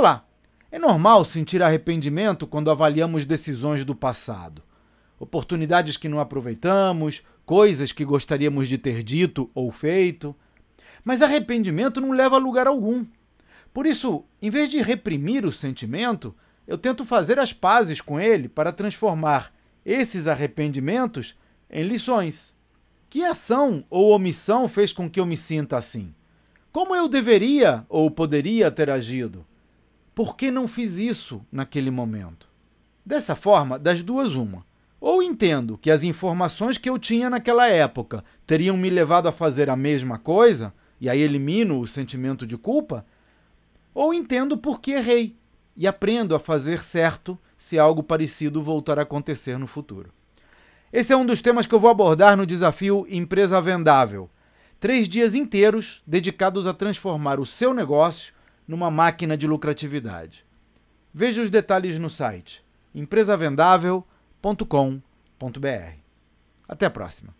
Olá! É normal sentir arrependimento quando avaliamos decisões do passado. Oportunidades que não aproveitamos, coisas que gostaríamos de ter dito ou feito. Mas arrependimento não leva a lugar algum. Por isso, em vez de reprimir o sentimento, eu tento fazer as pazes com ele para transformar esses arrependimentos em lições. Que ação ou omissão fez com que eu me sinta assim? Como eu deveria ou poderia ter agido? Por que não fiz isso naquele momento? Dessa forma, das duas, uma. Ou entendo que as informações que eu tinha naquela época teriam me levado a fazer a mesma coisa, e aí elimino o sentimento de culpa, ou entendo por que errei e aprendo a fazer certo se algo parecido voltar a acontecer no futuro. Esse é um dos temas que eu vou abordar no desafio Empresa Vendável. Três dias inteiros dedicados a transformar o seu negócio numa máquina de lucratividade. Veja os detalhes no site empresavendável.com.br. Até a próxima.